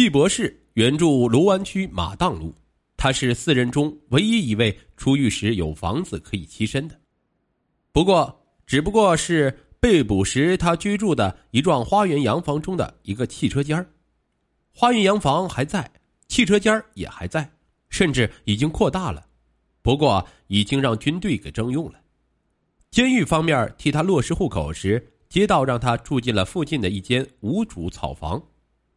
季博士原住卢湾区马荡路，他是四人中唯一一位出狱时有房子可以栖身的。不过，只不过是被捕时他居住的一幢花园洋房中的一个汽车间花园洋房还在，汽车间也还在，甚至已经扩大了，不过已经让军队给征用了。监狱方面替他落实户口时，街道让他住进了附近的一间无主草房，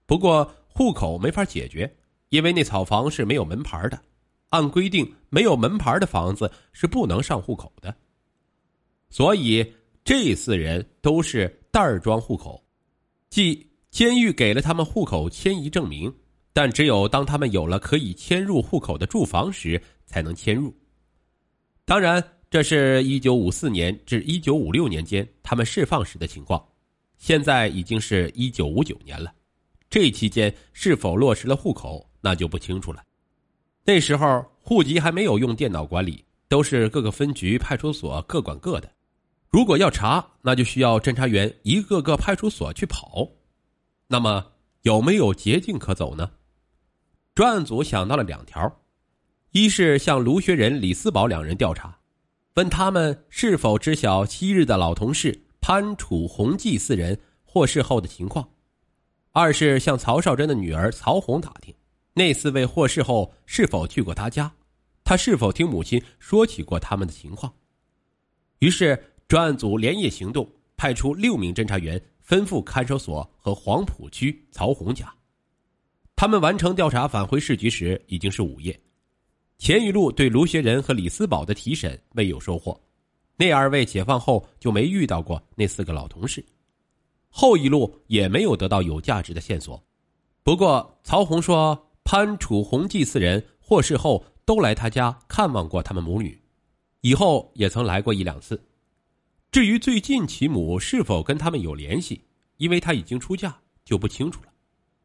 不过。户口没法解决，因为那草房是没有门牌的。按规定，没有门牌的房子是不能上户口的。所以这四人都是袋装户口，即监狱给了他们户口迁移证明，但只有当他们有了可以迁入户口的住房时才能迁入。当然，这是一九五四年至一九五六年间他们释放时的情况，现在已经是一九五九年了。这期间是否落实了户口，那就不清楚了。那时候户籍还没有用电脑管理，都是各个分局、派出所各管各的。如果要查，那就需要侦查员一个个派出所去跑。那么有没有捷径可走呢？专案组想到了两条：一是向卢学仁、李思宝两人调查，问他们是否知晓昔日的老同事潘楚红记四人获释后的情况。二是向曹少珍的女儿曹红打听，那四位获释后是否去过他家，他是否听母亲说起过他们的情况。于是专案组连夜行动，派出六名侦查员，吩咐看守所和黄浦区曹红家。他们完成调查返回市局时已经是午夜。钱雨露对卢学仁和李思宝的提审未有收获，那二位解放后就没遇到过那四个老同事。后一路也没有得到有价值的线索，不过曹红说潘楚红记四人获释后都来他家看望过他们母女，以后也曾来过一两次。至于最近其母是否跟他们有联系，因为他已经出嫁，就不清楚了。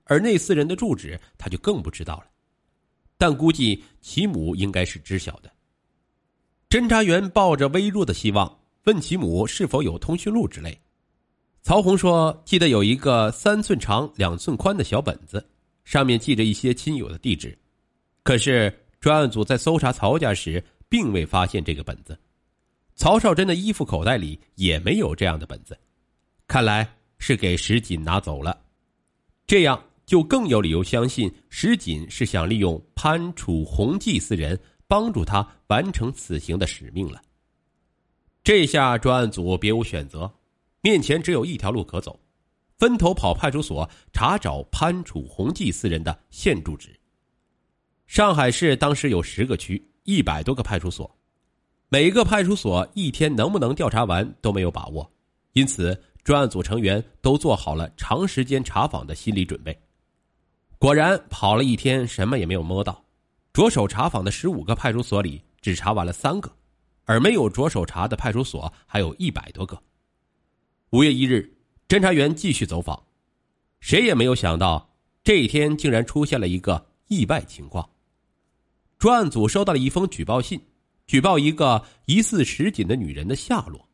而那四人的住址他就更不知道了，但估计其母应该是知晓的。侦查员抱着微弱的希望，问其母是否有通讯录之类。曹红说：“记得有一个三寸长、两寸宽的小本子，上面记着一些亲友的地址。可是专案组在搜查曹家时，并未发现这个本子。曹少珍的衣服口袋里也没有这样的本子，看来是给石锦拿走了。这样就更有理由相信石锦是想利用潘楚红记四人帮助他完成此行的使命了。这下专案组别无选择。”面前只有一条路可走，分头跑派出所查找潘楚红记四人的现住址。上海市当时有十个区，一百多个派出所，每个派出所一天能不能调查完都没有把握，因此专案组成员都做好了长时间查访的心理准备。果然跑了一天，什么也没有摸到。着手查访的十五个派出所里，只查完了三个，而没有着手查的派出所还有一百多个。五月一日，侦查员继续走访，谁也没有想到，这一天竟然出现了一个意外情况。专案组收到了一封举报信，举报一个疑似石锦的女人的下落。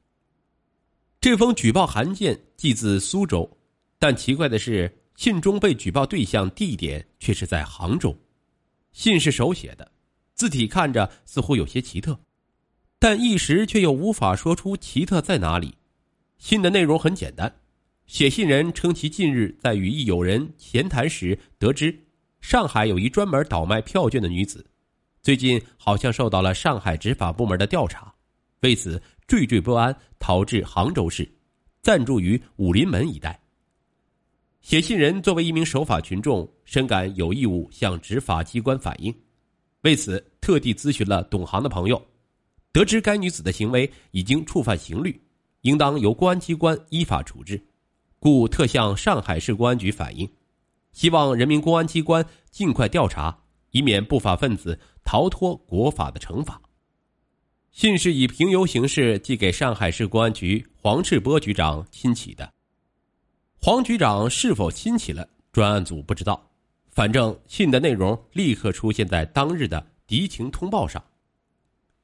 这封举报函件寄自苏州，但奇怪的是，信中被举报对象地点却是在杭州。信是手写的，字体看着似乎有些奇特，但一时却又无法说出奇特在哪里。信的内容很简单，写信人称其近日在与一友人闲谈时得知，上海有一专门倒卖票券的女子，最近好像受到了上海执法部门的调查，为此惴惴不安，逃至杭州市，暂住于武林门一带。写信人作为一名守法群众，深感有义务向执法机关反映，为此特地咨询了懂行的朋友，得知该女子的行为已经触犯刑律。应当由公安机关依法处置，故特向上海市公安局反映，希望人民公安机关尽快调查，以免不法分子逃脱国法的惩罚。信是以平邮形式寄给上海市公安局黄赤波局长亲启的，黄局长是否亲启了，专案组不知道。反正信的内容立刻出现在当日的敌情通报上。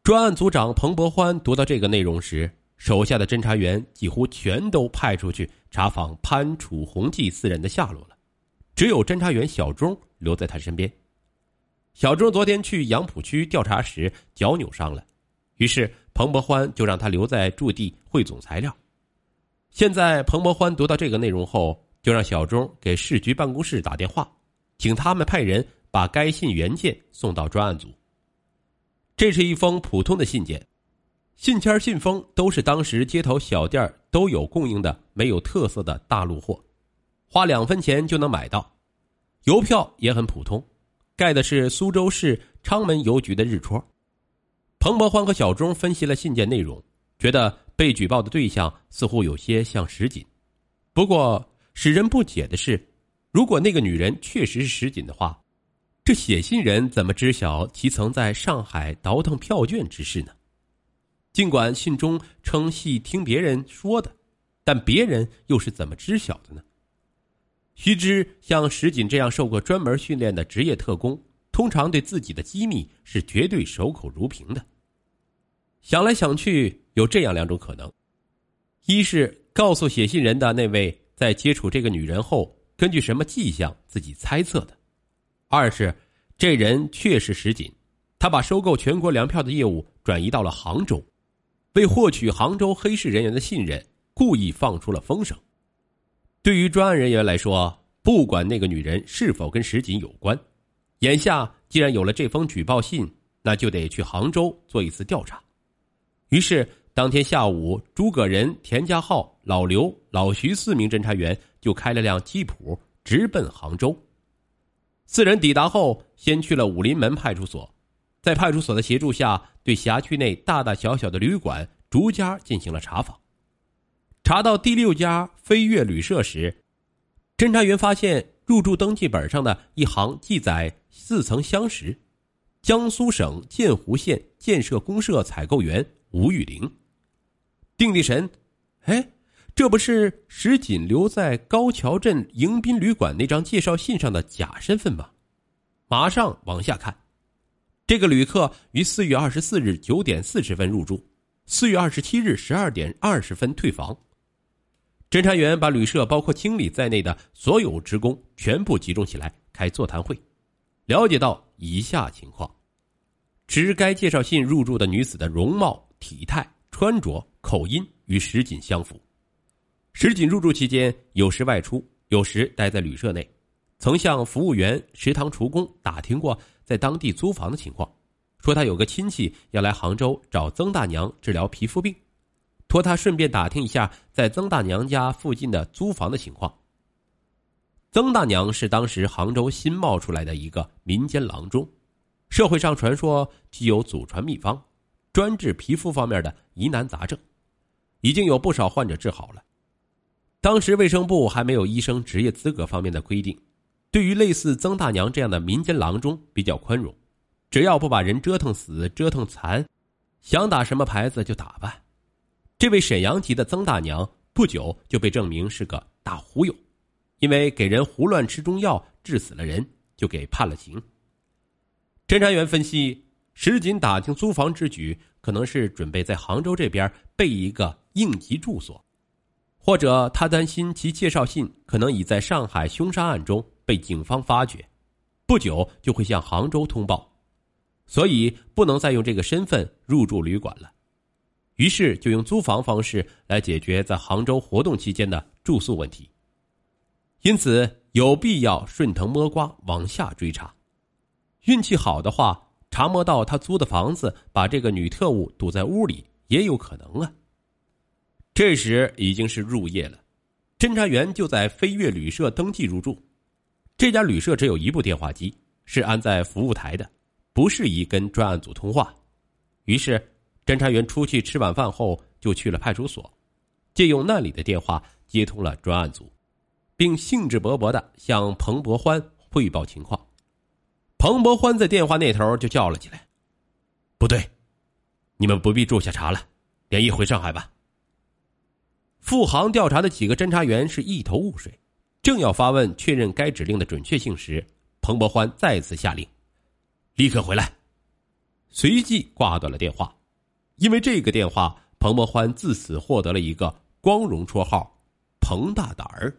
专案组长彭伯欢读到这个内容时。手下的侦查员几乎全都派出去查访潘楚红记四人的下落了，只有侦查员小钟留在他身边。小钟昨天去杨浦区调查时脚扭伤了，于是彭博欢就让他留在驻地汇总材料。现在彭博欢读到这个内容后，就让小钟给市局办公室打电话，请他们派人把该信原件送到专案组。这是一封普通的信件，信签信封都是当时街头小店都有供应的没有特色的大陆货，花两分钱就能买到，邮票也很普通。盖的是苏州市昌门邮局的日戳。彭博欢和小钟分析了信件内容，觉得被举报的对象似乎有些像石锦。不过使人不解的是，如果那个女人确实是石锦的话，这写信人怎么知晓其曾在上海倒腾票券之事呢？尽管信中称系听别人说的，但别人又是怎么知晓的呢？须知，像石锦这样受过专门训练的职业特工，通常对自己的机密是绝对守口如瓶的。想来想去，有这样两种可能：一是告诉写信人的那位在接触这个女人后，根据什么迹象自己猜测的；二是这人确是石锦，他把收购全国粮票的业务转移到了杭州，为获取杭州黑市人员的信任，故意放出了风声。对于专案人员来说，不管那个女人是否跟石锦有关，眼下既然有了这封举报信，那就得去杭州做一次调查。于是当天下午，诸葛仁、田家浩、老刘、老徐四名侦查员就开了辆吉普，直奔杭州。四人抵达后，先去了武林门派出所，在派出所的协助下，对辖区内大大小小的旅馆逐家进行了查访。查到第六家飞跃旅社时，侦查员发现入住登记本上的一行记载似曾相识：江苏省建湖县建设公社采购员吴玉玲。定定神，哎，这不是石锦留在高桥镇迎宾旅馆那张介绍信上的假身份吗？马上往下看，这个旅客于四月二十四日九点四十分入住，四月二十七日十二点二十分退房。侦查员把旅社包括经理在内的所有职工全部集中起来开座谈会，了解到以下情况：持该介绍信入住的女子的容貌、体态、穿着、口音与石锦相符。石锦入住期间有时外出，有时待在旅社内，曾向服务员、食堂厨工打听过在当地租房的情况，说他有个亲戚要来杭州找曾大娘治疗皮肤病。托他顺便打听一下在曾大娘家附近的租房的情况。曾大娘是当时杭州新冒出来的一个民间郎中，社会上传说具有祖传秘方，专治皮肤方面的疑难杂症，已经有不少患者治好了。当时卫生部还没有医生职业资格方面的规定，对于类似曾大娘这样的民间郎中比较宽容，只要不把人折腾死、折腾残，想打什么牌子就打吧。这位沈阳籍的曾大娘不久就被证明是个大忽悠，因为给人胡乱吃中药治死了人，就给判了刑。侦查员分析，石锦打听租房之举，可能是准备在杭州这边备一个应急住所，或者他担心其介绍信可能已在上海凶杀案中被警方发觉，不久就会向杭州通报，所以不能再用这个身份入住旅馆了。于是就用租房方式来解决在杭州活动期间的住宿问题。因此有必要顺藤摸瓜往下追查，运气好的话，查摸到他租的房子，把这个女特务堵在屋里也有可能啊。这时已经是入夜了，侦查员就在飞跃旅社登记入住。这家旅社只有一部电话机，是安在服务台的，不适宜跟专案组通话。于是。侦查员出去吃晚饭后，就去了派出所，借用那里的电话接通了专案组，并兴致勃勃的向彭博欢汇报情况。彭博欢在电话那头就叫了起来：“不对，你们不必住下查了，连夜回上海吧。”赴杭调查的几个侦查员是一头雾水，正要发问确认该指令的准确性时，彭博欢再次下令：“立刻回来！”随即挂断了电话。因为这个电话，彭博欢自此获得了一个光荣绰号“彭大胆儿”。